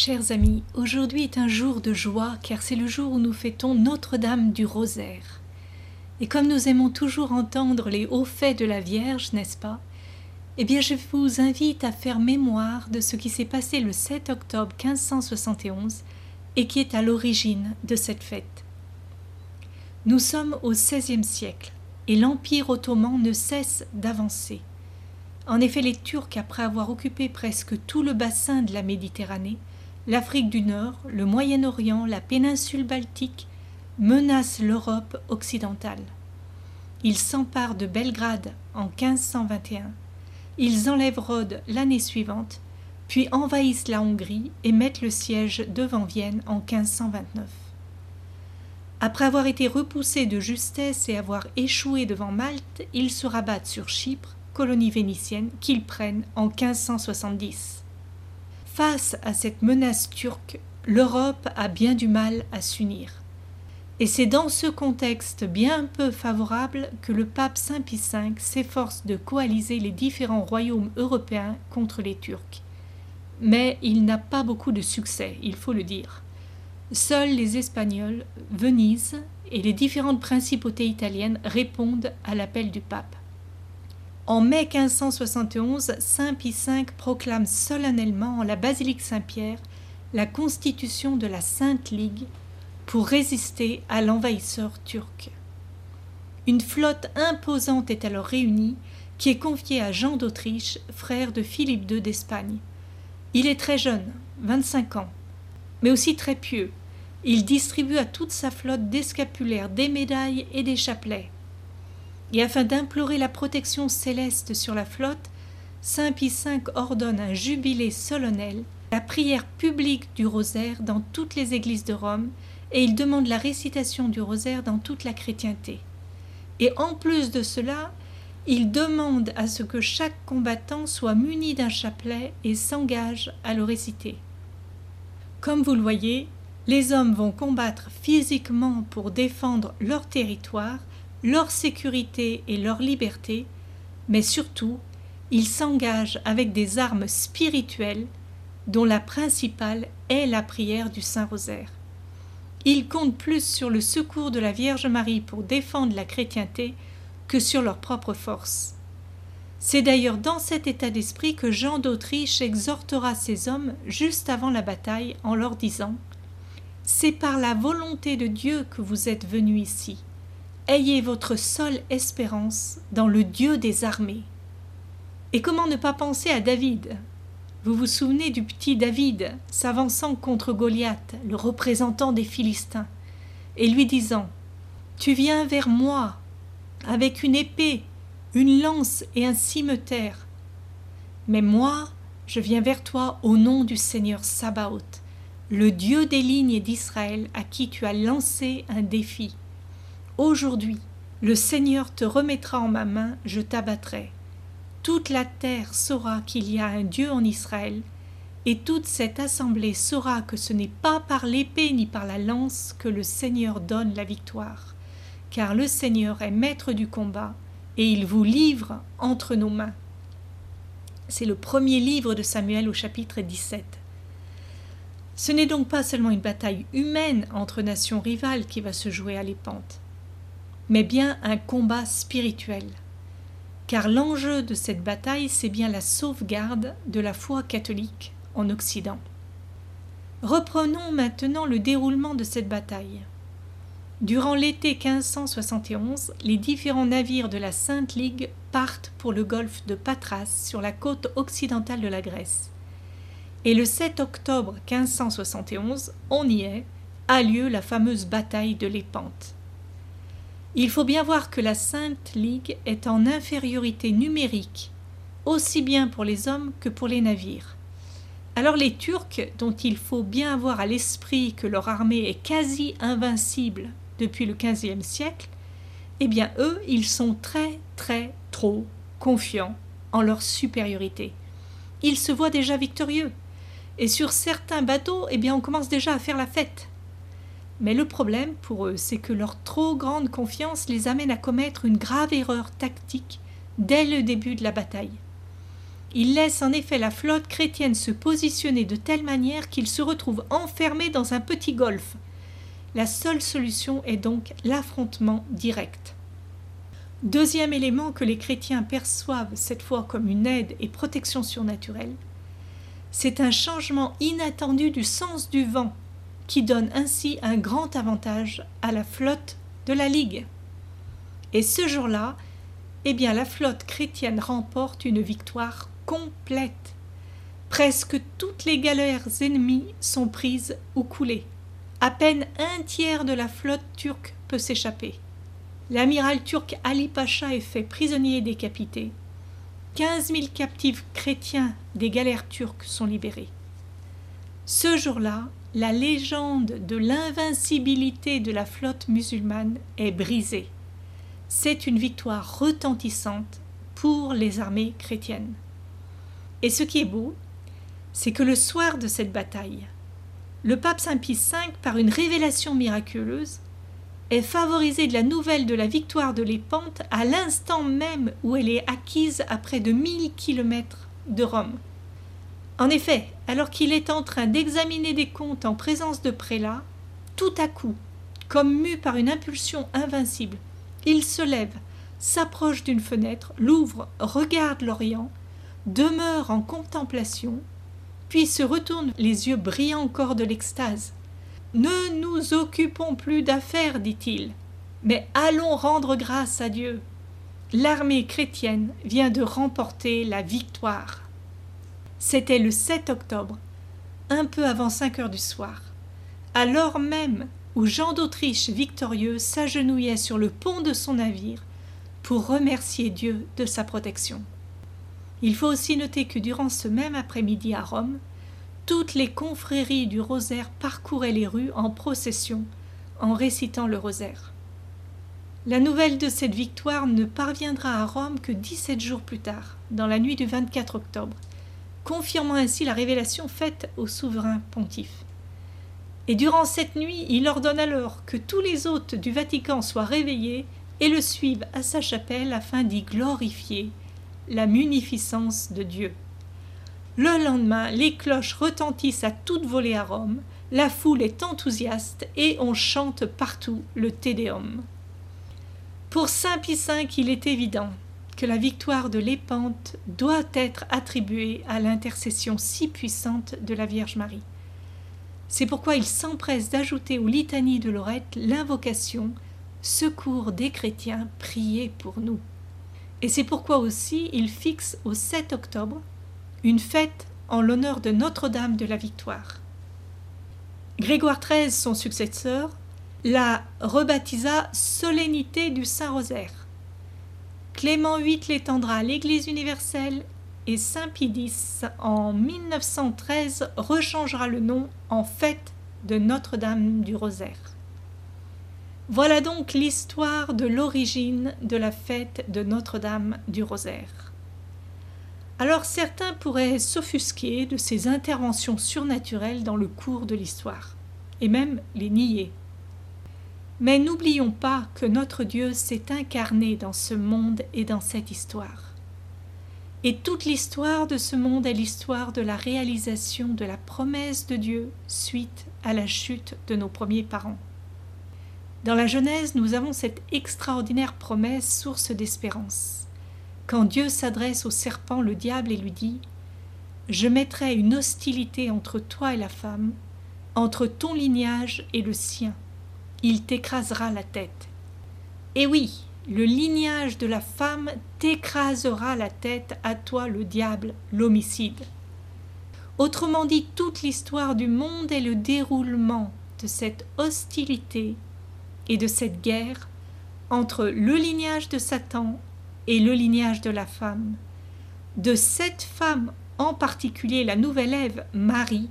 Chers amis, aujourd'hui est un jour de joie car c'est le jour où nous fêtons Notre-Dame du Rosaire. Et comme nous aimons toujours entendre les hauts faits de la Vierge, n'est-ce pas? Eh bien, je vous invite à faire mémoire de ce qui s'est passé le 7 octobre 1571 et qui est à l'origine de cette fête. Nous sommes au XVIe siècle et l'Empire ottoman ne cesse d'avancer. En effet, les Turcs, après avoir occupé presque tout le bassin de la Méditerranée, l'Afrique du Nord, le Moyen-Orient, la péninsule baltique menacent l'Europe occidentale. Ils s'emparent de Belgrade en 1521, ils enlèvent Rhodes l'année suivante, puis envahissent la Hongrie et mettent le siège devant Vienne en 1529. Après avoir été repoussés de justesse et avoir échoué devant Malte, ils se rabattent sur Chypre, colonie vénitienne, qu'ils prennent en 1570. Face à cette menace turque, l'Europe a bien du mal à s'unir. Et c'est dans ce contexte bien peu favorable que le pape Saint Pie V s'efforce de coaliser les différents royaumes européens contre les Turcs. Mais il n'a pas beaucoup de succès, il faut le dire. Seuls les Espagnols, Venise et les différentes principautés italiennes répondent à l'appel du pape. En mai 1571, Saint Pie V proclame solennellement en la basilique Saint-Pierre la constitution de la Sainte Ligue pour résister à l'envahisseur turc. Une flotte imposante est alors réunie qui est confiée à Jean d'Autriche, frère de Philippe II d'Espagne. Il est très jeune, 25 ans, mais aussi très pieux. Il distribue à toute sa flotte des scapulaires, des médailles et des chapelets et afin d'implorer la protection céleste sur la flotte, Saint Pie V ordonne un jubilé solennel, la prière publique du rosaire dans toutes les églises de Rome, et il demande la récitation du rosaire dans toute la chrétienté. Et en plus de cela, il demande à ce que chaque combattant soit muni d'un chapelet et s'engage à le réciter. Comme vous le voyez, les hommes vont combattre physiquement pour défendre leur territoire, leur sécurité et leur liberté, mais surtout, ils s'engagent avec des armes spirituelles dont la principale est la prière du Saint-Rosaire. Ils comptent plus sur le secours de la Vierge Marie pour défendre la chrétienté que sur leur propre force. C'est d'ailleurs dans cet état d'esprit que Jean d'Autriche exhortera ses hommes juste avant la bataille en leur disant C'est par la volonté de Dieu que vous êtes venus ici ayez votre seule espérance dans le Dieu des armées. Et comment ne pas penser à David? Vous vous souvenez du petit David s'avançant contre Goliath, le représentant des Philistins, et lui disant Tu viens vers moi avec une épée, une lance et un cimeterre. Mais moi, je viens vers toi au nom du Seigneur Sabaoth, le Dieu des lignes d'Israël à qui tu as lancé un défi. Aujourd'hui, le Seigneur te remettra en ma main, je t'abattrai. Toute la terre saura qu'il y a un Dieu en Israël, et toute cette assemblée saura que ce n'est pas par l'épée ni par la lance que le Seigneur donne la victoire, car le Seigneur est maître du combat, et il vous livre entre nos mains. C'est le premier livre de Samuel au chapitre 17. Ce n'est donc pas seulement une bataille humaine entre nations rivales qui va se jouer à l'épante mais bien un combat spirituel. Car l'enjeu de cette bataille, c'est bien la sauvegarde de la foi catholique en Occident. Reprenons maintenant le déroulement de cette bataille. Durant l'été 1571, les différents navires de la Sainte Ligue partent pour le golfe de Patras sur la côte occidentale de la Grèce. Et le 7 octobre 1571, on y est, a lieu la fameuse bataille de l'Épante. Il faut bien voir que la Sainte Ligue est en infériorité numérique, aussi bien pour les hommes que pour les navires. Alors les Turcs, dont il faut bien avoir à l'esprit que leur armée est quasi invincible depuis le XVe siècle, eh bien eux, ils sont très très trop confiants en leur supériorité. Ils se voient déjà victorieux. Et sur certains bateaux, eh bien on commence déjà à faire la fête. Mais le problème pour eux, c'est que leur trop grande confiance les amène à commettre une grave erreur tactique dès le début de la bataille. Il laisse en effet la flotte chrétienne se positionner de telle manière qu'il se retrouve enfermé dans un petit golfe. La seule solution est donc l'affrontement direct. Deuxième élément que les chrétiens perçoivent cette fois comme une aide et protection surnaturelle, c'est un changement inattendu du sens du vent qui donne ainsi un grand avantage à la flotte de la Ligue. Et ce jour-là, eh bien la flotte chrétienne remporte une victoire complète. Presque toutes les galères ennemies sont prises ou coulées. À peine un tiers de la flotte turque peut s'échapper. L'amiral turc Ali Pacha est fait prisonnier et décapité. 15 000 captifs chrétiens des galères turques sont libérés. Ce jour-là, la légende de l'invincibilité de la flotte musulmane est brisée. C'est une victoire retentissante pour les armées chrétiennes. Et ce qui est beau, c'est que le soir de cette bataille, le pape Saint Pie V, par une révélation miraculeuse, est favorisé de la nouvelle de la victoire de l'Épante à l'instant même où elle est acquise à près de mille kilomètres de Rome. En effet, alors qu'il est en train d'examiner des comptes en présence de prélats, tout à coup, comme mu par une impulsion invincible, il se lève, s'approche d'une fenêtre, l'ouvre, regarde l'Orient, demeure en contemplation, puis se retourne les yeux brillants encore de l'extase. Ne nous occupons plus d'affaires, dit-il, mais allons rendre grâce à Dieu. L'armée chrétienne vient de remporter la victoire. C'était le 7 octobre, un peu avant cinq heures du soir, alors même où Jean d'Autriche victorieux s'agenouillait sur le pont de son navire pour remercier Dieu de sa protection. Il faut aussi noter que durant ce même après-midi à Rome, toutes les confréries du rosaire parcouraient les rues en procession, en récitant le rosaire. La nouvelle de cette victoire ne parviendra à Rome que dix-sept jours plus tard, dans la nuit du 24 octobre, confirmant ainsi la révélation faite au souverain pontife. Et durant cette nuit, il ordonne alors que tous les hôtes du Vatican soient réveillés et le suivent à sa chapelle afin d'y glorifier la munificence de Dieu. Le lendemain, les cloches retentissent à toute volée à Rome, la foule est enthousiaste et on chante partout le Te Deum. Pour Saint Pie V, il est évident que la victoire de l'Épante doit être attribuée à l'intercession si puissante de la Vierge Marie. C'est pourquoi il s'empresse d'ajouter aux litanies de Lorette l'invocation Secours des chrétiens, priez pour nous. Et c'est pourquoi aussi il fixe au 7 octobre une fête en l'honneur de Notre-Dame de la Victoire. Grégoire XIII, son successeur, la rebaptisa Solennité du Saint-Rosaire. Clément VIII l'étendra à l'Église universelle et Saint Pie en 1913, rechangera le nom en Fête de Notre-Dame du Rosaire. Voilà donc l'histoire de l'origine de la fête de Notre-Dame du Rosaire. Alors certains pourraient s'offusquer de ces interventions surnaturelles dans le cours de l'histoire, et même les nier. Mais n'oublions pas que notre Dieu s'est incarné dans ce monde et dans cette histoire. Et toute l'histoire de ce monde est l'histoire de la réalisation de la promesse de Dieu suite à la chute de nos premiers parents. Dans la Genèse, nous avons cette extraordinaire promesse, source d'espérance. Quand Dieu s'adresse au serpent, le diable, et lui dit Je mettrai une hostilité entre toi et la femme, entre ton lignage et le sien. Il t'écrasera la tête. Et oui, le lignage de la femme t'écrasera la tête, à toi le diable, l'homicide. Autrement dit, toute l'histoire du monde est le déroulement de cette hostilité et de cette guerre entre le lignage de Satan et le lignage de la femme. De cette femme en particulier, la nouvelle Ève, Marie,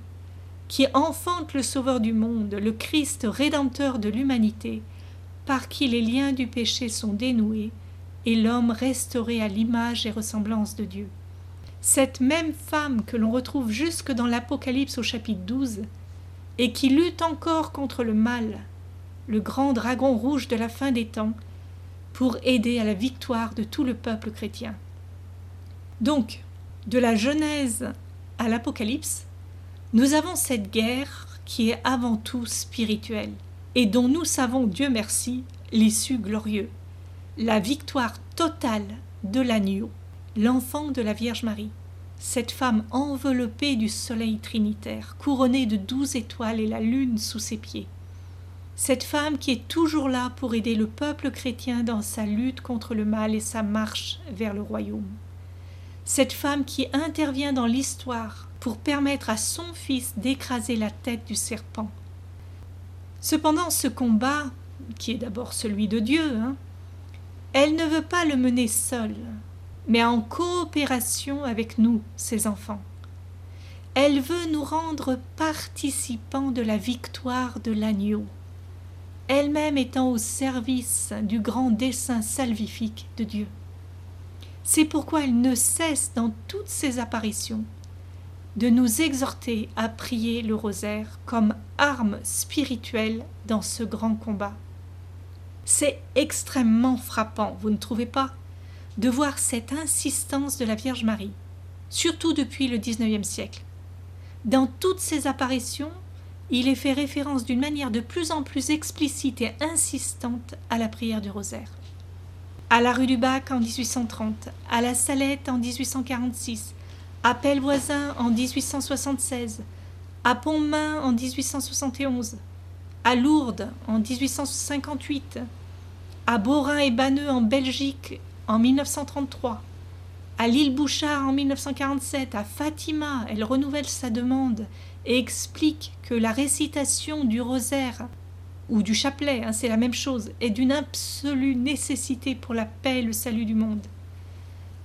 qui enfante le Sauveur du monde, le Christ rédempteur de l'humanité, par qui les liens du péché sont dénoués et l'homme restauré à l'image et ressemblance de Dieu. Cette même femme que l'on retrouve jusque dans l'Apocalypse au chapitre 12 et qui lutte encore contre le mal le grand dragon rouge de la fin des temps, pour aider à la victoire de tout le peuple chrétien. Donc, de la Genèse à l'Apocalypse, nous avons cette guerre qui est avant tout spirituelle et dont nous savons, Dieu merci, l'issue glorieux, la victoire totale de l'agneau, l'enfant de la Vierge Marie, cette femme enveloppée du soleil trinitaire, couronnée de douze étoiles et la lune sous ses pieds. Cette femme qui est toujours là pour aider le peuple chrétien dans sa lutte contre le mal et sa marche vers le royaume. Cette femme qui intervient dans l'histoire pour permettre à son fils d'écraser la tête du serpent. Cependant, ce combat, qui est d'abord celui de Dieu, hein, elle ne veut pas le mener seule, mais en coopération avec nous, ses enfants. Elle veut nous rendre participants de la victoire de l'agneau, elle-même étant au service du grand dessein salvifique de Dieu. C'est pourquoi elle ne cesse dans toutes ses apparitions de nous exhorter à prier le rosaire comme arme spirituelle dans ce grand combat. C'est extrêmement frappant, vous ne trouvez pas, de voir cette insistance de la Vierge Marie, surtout depuis le XIXe siècle. Dans toutes ses apparitions, il est fait référence d'une manière de plus en plus explicite et insistante à la prière du rosaire. À la rue du Bac en 1830, à la Salette en 1846, à Pellevoisin en 1876, à Pontmain en 1871, à Lourdes en 1858, à Borin et Banneux en Belgique en 1933, à l'île Bouchard en 1947, à Fatima, elle renouvelle sa demande et explique que la récitation du rosaire ou du chapelet, hein, c'est la même chose, est d'une absolue nécessité pour la paix et le salut du monde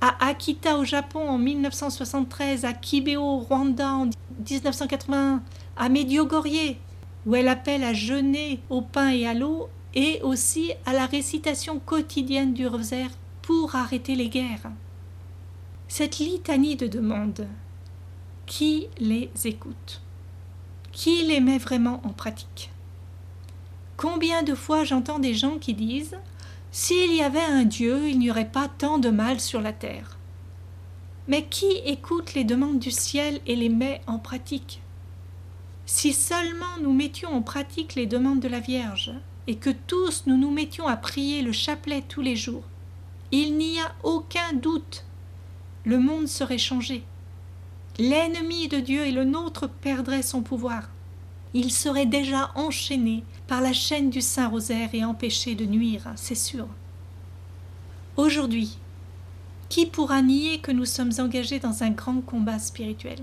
à Akita au Japon en 1973, à Kibeo au Rwanda en 1981, à Medjugorje où elle appelle à jeûner au pain et à l'eau, et aussi à la récitation quotidienne du rosaire pour arrêter les guerres. Cette litanie de demandes, qui les écoute? Qui les met vraiment en pratique? Combien de fois j'entends des gens qui disent s'il y avait un Dieu, il n'y aurait pas tant de mal sur la terre. Mais qui écoute les demandes du ciel et les met en pratique? Si seulement nous mettions en pratique les demandes de la Vierge, et que tous nous nous mettions à prier le chapelet tous les jours, il n'y a aucun doute, le monde serait changé. L'ennemi de Dieu et le nôtre perdrait son pouvoir. Il serait déjà enchaîné par la chaîne du Saint-Rosaire et empêché de nuire, c'est sûr. Aujourd'hui, qui pourra nier que nous sommes engagés dans un grand combat spirituel?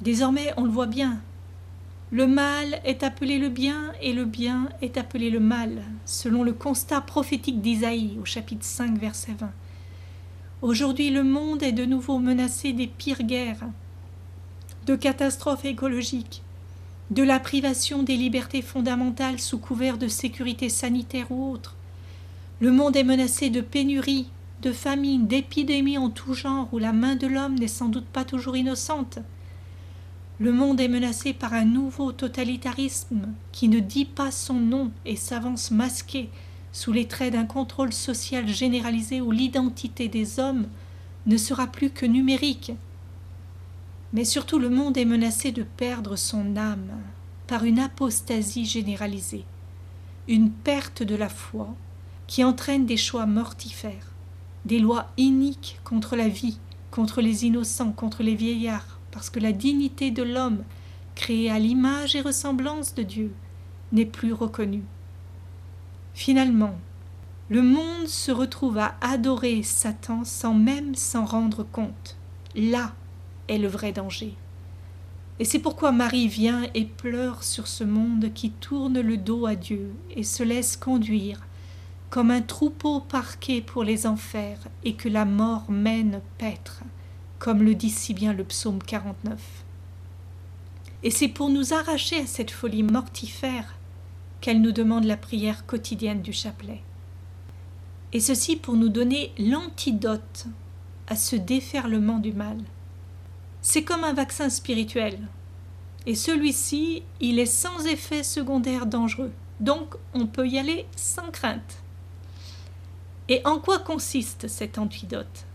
Désormais, on le voit bien. Le mal est appelé le bien et le bien est appelé le mal, selon le constat prophétique d'Isaïe au chapitre 5, verset 20. Aujourd'hui, le monde est de nouveau menacé des pires guerres, de catastrophes écologiques, de la privation des libertés fondamentales sous couvert de sécurité sanitaire ou autre. Le monde est menacé de pénuries, de famines, d'épidémies en tout genre où la main de l'homme n'est sans doute pas toujours innocente. Le monde est menacé par un nouveau totalitarisme qui ne dit pas son nom et s'avance masqué sous les traits d'un contrôle social généralisé où l'identité des hommes ne sera plus que numérique mais surtout le monde est menacé de perdre son âme par une apostasie généralisée, une perte de la foi qui entraîne des choix mortifères, des lois iniques contre la vie, contre les innocents, contre les vieillards, parce que la dignité de l'homme, créé à l'image et ressemblance de Dieu, n'est plus reconnue. Finalement, le monde se retrouve à adorer Satan sans même s'en rendre compte. Là est le vrai danger. Et c'est pourquoi Marie vient et pleure sur ce monde qui tourne le dos à Dieu et se laisse conduire comme un troupeau parqué pour les enfers et que la mort mène paître, comme le dit si bien le psaume 49. Et c'est pour nous arracher à cette folie mortifère qu'elle nous demande la prière quotidienne du chapelet. Et ceci pour nous donner l'antidote à ce déferlement du mal. C'est comme un vaccin spirituel. Et celui-ci, il est sans effet secondaire dangereux. Donc on peut y aller sans crainte. Et en quoi consiste cet antidote?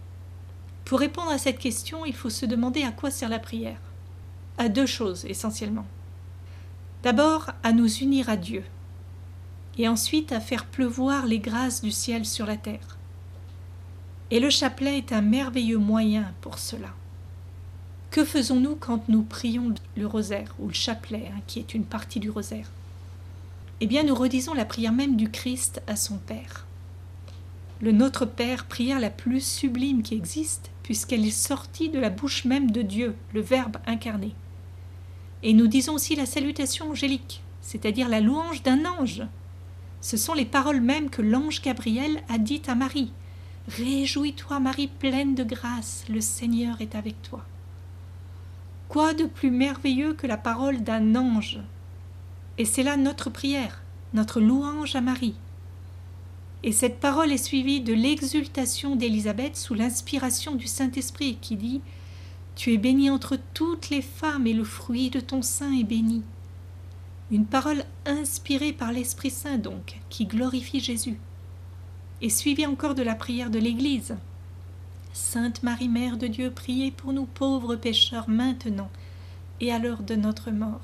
Pour répondre à cette question, il faut se demander à quoi sert la prière. À deux choses essentiellement. D'abord, à nous unir à Dieu, et ensuite à faire pleuvoir les grâces du ciel sur la terre. Et le chapelet est un merveilleux moyen pour cela. Que faisons-nous quand nous prions le rosaire ou le chapelet, hein, qui est une partie du rosaire? Eh bien, nous redisons la prière même du Christ à son Père. Le Notre Père, prière la plus sublime qui existe, puisqu'elle est sortie de la bouche même de Dieu, le Verbe incarné. Et nous disons aussi la salutation angélique, c'est-à-dire la louange d'un ange. Ce sont les paroles mêmes que l'ange Gabriel a dites à Marie. Réjouis-toi, Marie pleine de grâce, le Seigneur est avec toi. Quoi de plus merveilleux que la parole d'un ange? Et c'est là notre prière, notre louange à Marie. Et cette parole est suivie de l'exultation d'Élisabeth sous l'inspiration du Saint-Esprit qui dit tu es bénie entre toutes les femmes et le fruit de ton sein est béni. Une parole inspirée par l'Esprit Saint donc, qui glorifie Jésus. Et suivie encore de la prière de l'Église. Sainte Marie, Mère de Dieu, priez pour nous pauvres pécheurs maintenant et à l'heure de notre mort.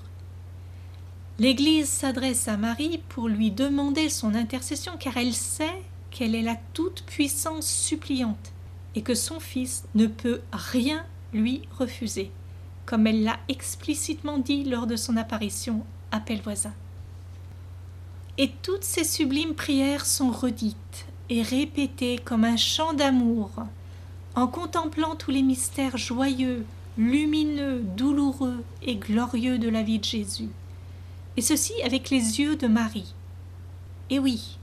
L'Église s'adresse à Marie pour lui demander son intercession car elle sait qu'elle est la toute-puissance suppliante et que son Fils ne peut rien lui refuser, comme elle l'a explicitement dit lors de son apparition à Pellevoisin. Et toutes ces sublimes prières sont redites et répétées comme un chant d'amour, en contemplant tous les mystères joyeux, lumineux, douloureux et glorieux de la vie de Jésus, et ceci avec les yeux de Marie. Et oui,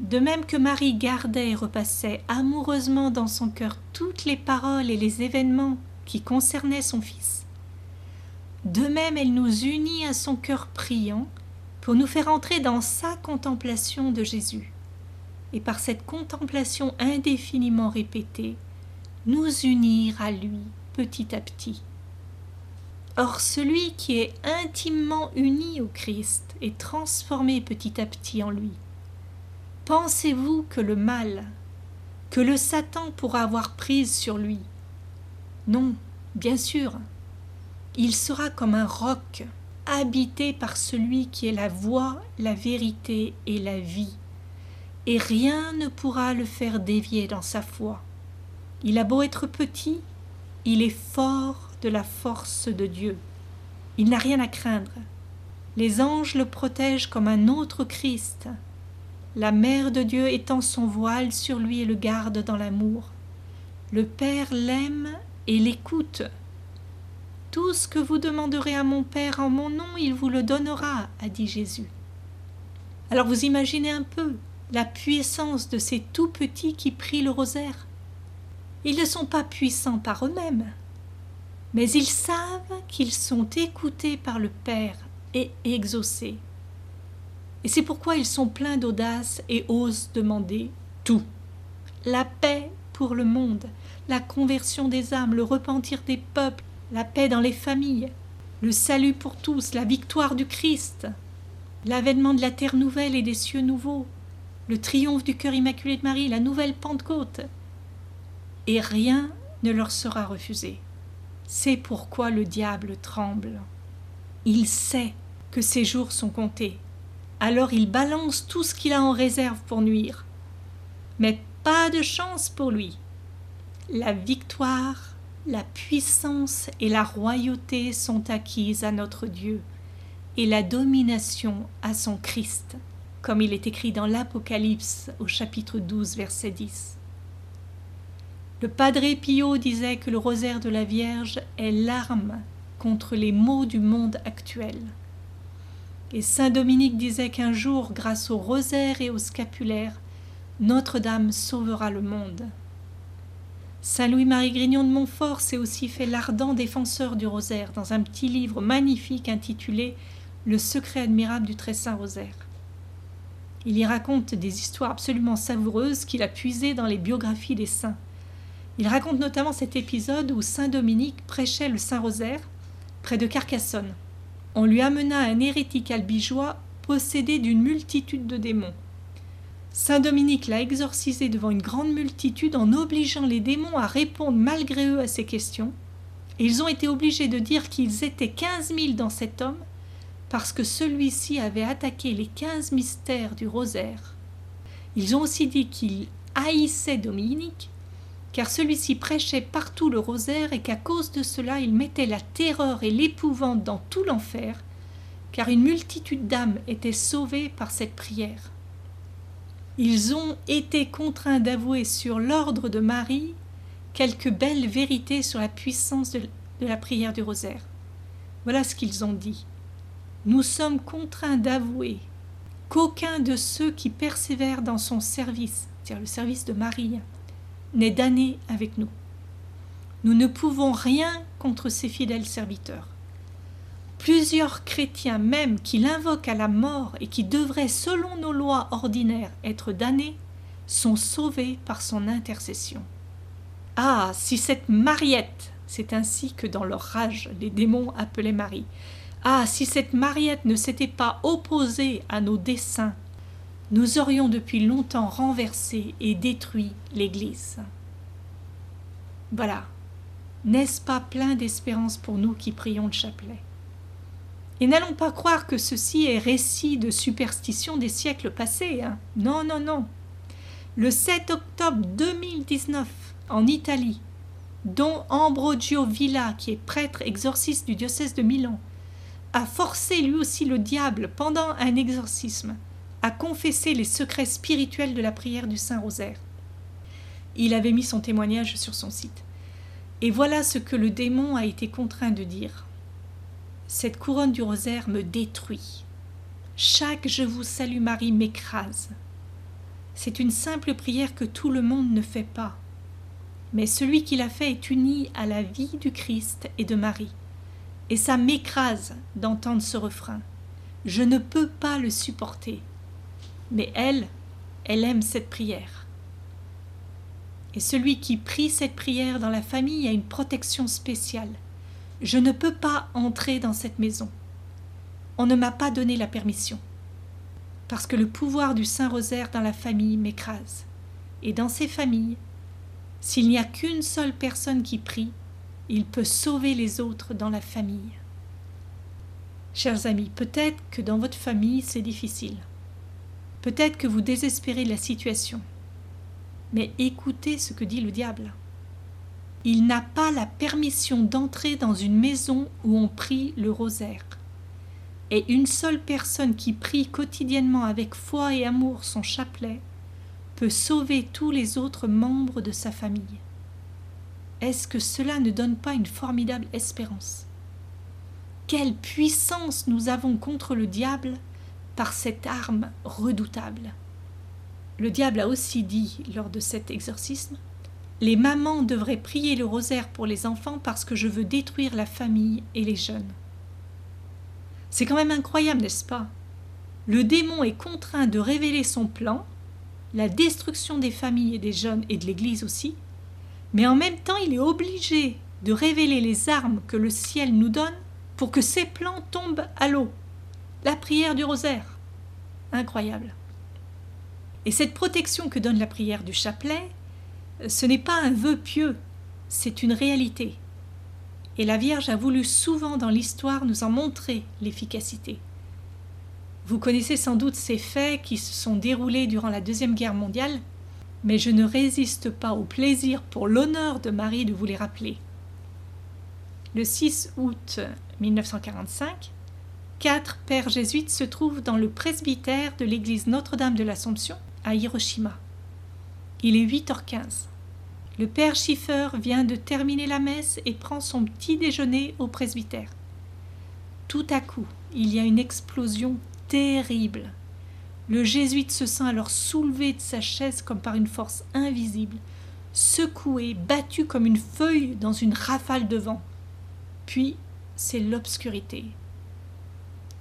de même que Marie gardait et repassait amoureusement dans son cœur toutes les paroles et les événements qui concernaient son Fils, de même elle nous unit à son cœur priant pour nous faire entrer dans sa contemplation de Jésus, et par cette contemplation indéfiniment répétée, nous unir à lui petit à petit. Or celui qui est intimement uni au Christ est transformé petit à petit en lui. Pensez-vous que le mal, que le Satan pourra avoir prise sur lui? Non, bien sûr. Il sera comme un roc, habité par celui qui est la voie, la vérité et la vie, et rien ne pourra le faire dévier dans sa foi. Il a beau être petit, il est fort de la force de Dieu. Il n'a rien à craindre. Les anges le protègent comme un autre Christ, la mère de Dieu étend son voile sur lui et le garde dans l'amour. Le Père l'aime et l'écoute. Tout ce que vous demanderez à mon Père en mon nom, il vous le donnera, a dit Jésus. Alors vous imaginez un peu la puissance de ces tout petits qui prient le rosaire. Ils ne sont pas puissants par eux-mêmes, mais ils savent qu'ils sont écoutés par le Père et exaucés. Et c'est pourquoi ils sont pleins d'audace et osent demander tout. La paix pour le monde, la conversion des âmes, le repentir des peuples, la paix dans les familles, le salut pour tous, la victoire du Christ, l'avènement de la terre nouvelle et des cieux nouveaux, le triomphe du cœur immaculé de Marie, la nouvelle Pentecôte. Et rien ne leur sera refusé. C'est pourquoi le diable tremble. Il sait que ses jours sont comptés alors il balance tout ce qu'il a en réserve pour nuire. Mais pas de chance pour lui. La victoire, la puissance et la royauté sont acquises à notre Dieu, et la domination à son Christ, comme il est écrit dans l'Apocalypse au chapitre 12, verset 10. Le Padre Pio disait que le rosaire de la Vierge est l'arme contre les maux du monde actuel. Et saint Dominique disait qu'un jour, grâce au rosaire et au scapulaire, Notre-Dame sauvera le monde. Saint Louis-Marie Grignon de Montfort s'est aussi fait l'ardent défenseur du rosaire dans un petit livre magnifique intitulé Le secret admirable du très saint rosaire. Il y raconte des histoires absolument savoureuses qu'il a puisées dans les biographies des saints. Il raconte notamment cet épisode où saint Dominique prêchait le saint rosaire près de Carcassonne on lui amena un hérétique albigeois possédé d'une multitude de démons. Saint Dominique l'a exorcisé devant une grande multitude en obligeant les démons à répondre malgré eux à ces questions. Et ils ont été obligés de dire qu'ils étaient quinze mille dans cet homme, parce que celui-ci avait attaqué les quinze mystères du rosaire. Ils ont aussi dit qu'il haïssait Dominique, car celui-ci prêchait partout le rosaire et qu'à cause de cela il mettait la terreur et l'épouvante dans tout l'enfer, car une multitude d'âmes étaient sauvées par cette prière. Ils ont été contraints d'avouer sur l'ordre de Marie quelques belles vérités sur la puissance de, la prière du rosaire. Voilà ce qu'ils ont dit. Nous sommes contraints d'avouer qu'aucun de ceux qui persévèrent dans son service, c'est-à-dire le service de Marie, n'est damné avec nous. Nous ne pouvons rien contre ces fidèles serviteurs. Plusieurs chrétiens même qui l'invoquent à la mort et qui devraient, selon nos lois ordinaires, être damnés, sont sauvés par son intercession. Ah, si cette Mariette, c'est ainsi que dans leur rage les démons appelaient Marie, ah, si cette Mariette ne s'était pas opposée à nos desseins, nous aurions depuis longtemps renversé et détruit l'Église. Voilà, n'est-ce pas plein d'espérance pour nous qui prions le chapelet? Et n'allons pas croire que ceci est récit de superstition des siècles passés. Hein. Non, non, non. Le 7 octobre 2019, en Italie, dont Ambrogio Villa, qui est prêtre exorciste du diocèse de Milan, a forcé lui aussi le diable pendant un exorcisme à confesser les secrets spirituels de la prière du Saint-Rosaire. Il avait mis son témoignage sur son site. Et voilà ce que le démon a été contraint de dire. Cette couronne du rosaire me détruit. Chaque Je vous salue Marie m'écrase. C'est une simple prière que tout le monde ne fait pas. Mais celui qui l'a fait est uni à la vie du Christ et de Marie. Et ça m'écrase d'entendre ce refrain. Je ne peux pas le supporter. Mais elle, elle aime cette prière. Et celui qui prie cette prière dans la famille a une protection spéciale. Je ne peux pas entrer dans cette maison. On ne m'a pas donné la permission. Parce que le pouvoir du Saint-Rosaire dans la famille m'écrase. Et dans ces familles, s'il n'y a qu'une seule personne qui prie, il peut sauver les autres dans la famille. Chers amis, peut-être que dans votre famille c'est difficile. Peut-être que vous désespérez de la situation. Mais écoutez ce que dit le diable il n'a pas la permission d'entrer dans une maison où on prie le rosaire. Et une seule personne qui prie quotidiennement avec foi et amour son chapelet peut sauver tous les autres membres de sa famille. Est-ce que cela ne donne pas une formidable espérance? Quelle puissance nous avons contre le diable par cette arme redoutable Le diable a aussi dit lors de cet exorcisme les mamans devraient prier le rosaire pour les enfants parce que je veux détruire la famille et les jeunes. C'est quand même incroyable, n'est-ce pas? Le démon est contraint de révéler son plan, la destruction des familles et des jeunes et de l'Église aussi, mais en même temps il est obligé de révéler les armes que le ciel nous donne pour que ces plans tombent à l'eau. La prière du rosaire. Incroyable. Et cette protection que donne la prière du chapelet, ce n'est pas un vœu pieux, c'est une réalité. Et la Vierge a voulu souvent dans l'histoire nous en montrer l'efficacité. Vous connaissez sans doute ces faits qui se sont déroulés durant la Deuxième Guerre mondiale, mais je ne résiste pas au plaisir pour l'honneur de Marie de vous les rappeler. Le 6 août 1945, quatre pères jésuites se trouvent dans le presbytère de l'église Notre-Dame de l'Assomption à Hiroshima. Il est 8h15. Le père Schiffer vient de terminer la messe et prend son petit déjeuner au presbytère. Tout à coup, il y a une explosion terrible. Le jésuite se sent alors soulevé de sa chaise comme par une force invisible, secoué, battu comme une feuille dans une rafale de vent. Puis, c'est l'obscurité.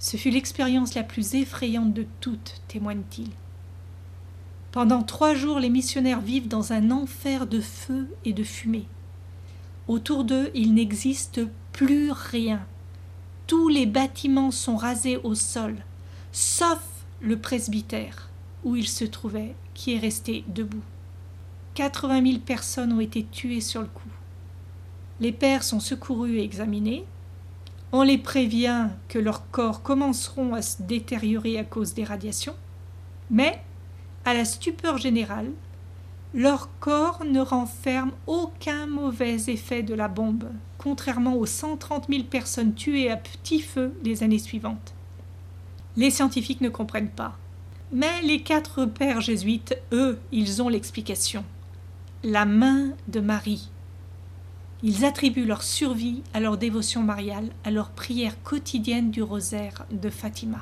Ce fut l'expérience la plus effrayante de toutes, témoigne-t-il. Pendant trois jours, les missionnaires vivent dans un enfer de feu et de fumée. Autour d'eux, il n'existe plus rien. Tous les bâtiments sont rasés au sol, sauf le presbytère. où il se trouvait qui est resté debout. Quatre-vingt mille personnes ont été tuées sur le coup. Les pères sont secourus et examinés. On les prévient que leurs corps commenceront à se détériorer à cause des radiations. Mais, à la stupeur générale, leur corps ne renferme aucun mauvais effet de la bombe, contrairement aux 130 000 personnes tuées à petit feu les années suivantes. Les scientifiques ne comprennent pas. Mais les quatre pères jésuites, eux, ils ont l'explication. La main de Marie. Ils attribuent leur survie à leur dévotion mariale, à leur prière quotidienne du rosaire de Fatima.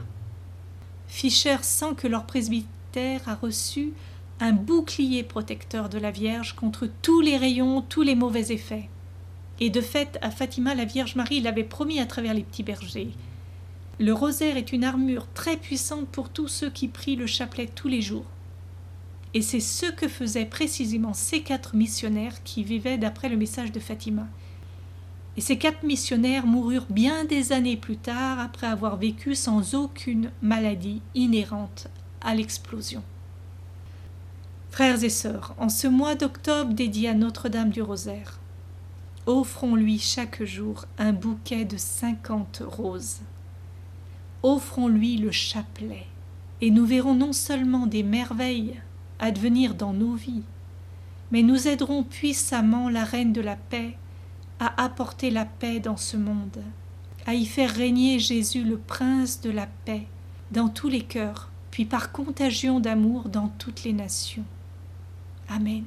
Fischer sent que leur presbytère a reçu un bouclier protecteur de la Vierge contre tous les rayons, tous les mauvais effets. Et de fait, à Fatima, la Vierge Marie l'avait promis à travers les petits bergers. Le rosaire est une armure très puissante pour tous ceux qui prient le chapelet tous les jours. Et c'est ce que faisaient précisément ces quatre missionnaires qui vivaient d'après le message de Fatima. Et ces quatre missionnaires moururent bien des années plus tard après avoir vécu sans aucune maladie inhérente à l'explosion. Frères et sœurs, en ce mois d'octobre dédié à Notre-Dame du Rosaire, offrons-lui chaque jour un bouquet de cinquante roses offrons-lui le chapelet, et nous verrons non seulement des merveilles advenir dans nos vies, mais nous aiderons puissamment la Reine de la paix à apporter la paix dans ce monde, à y faire régner Jésus le Prince de la paix dans tous les cœurs, puis par contagion d'amour dans toutes les nations. Amen.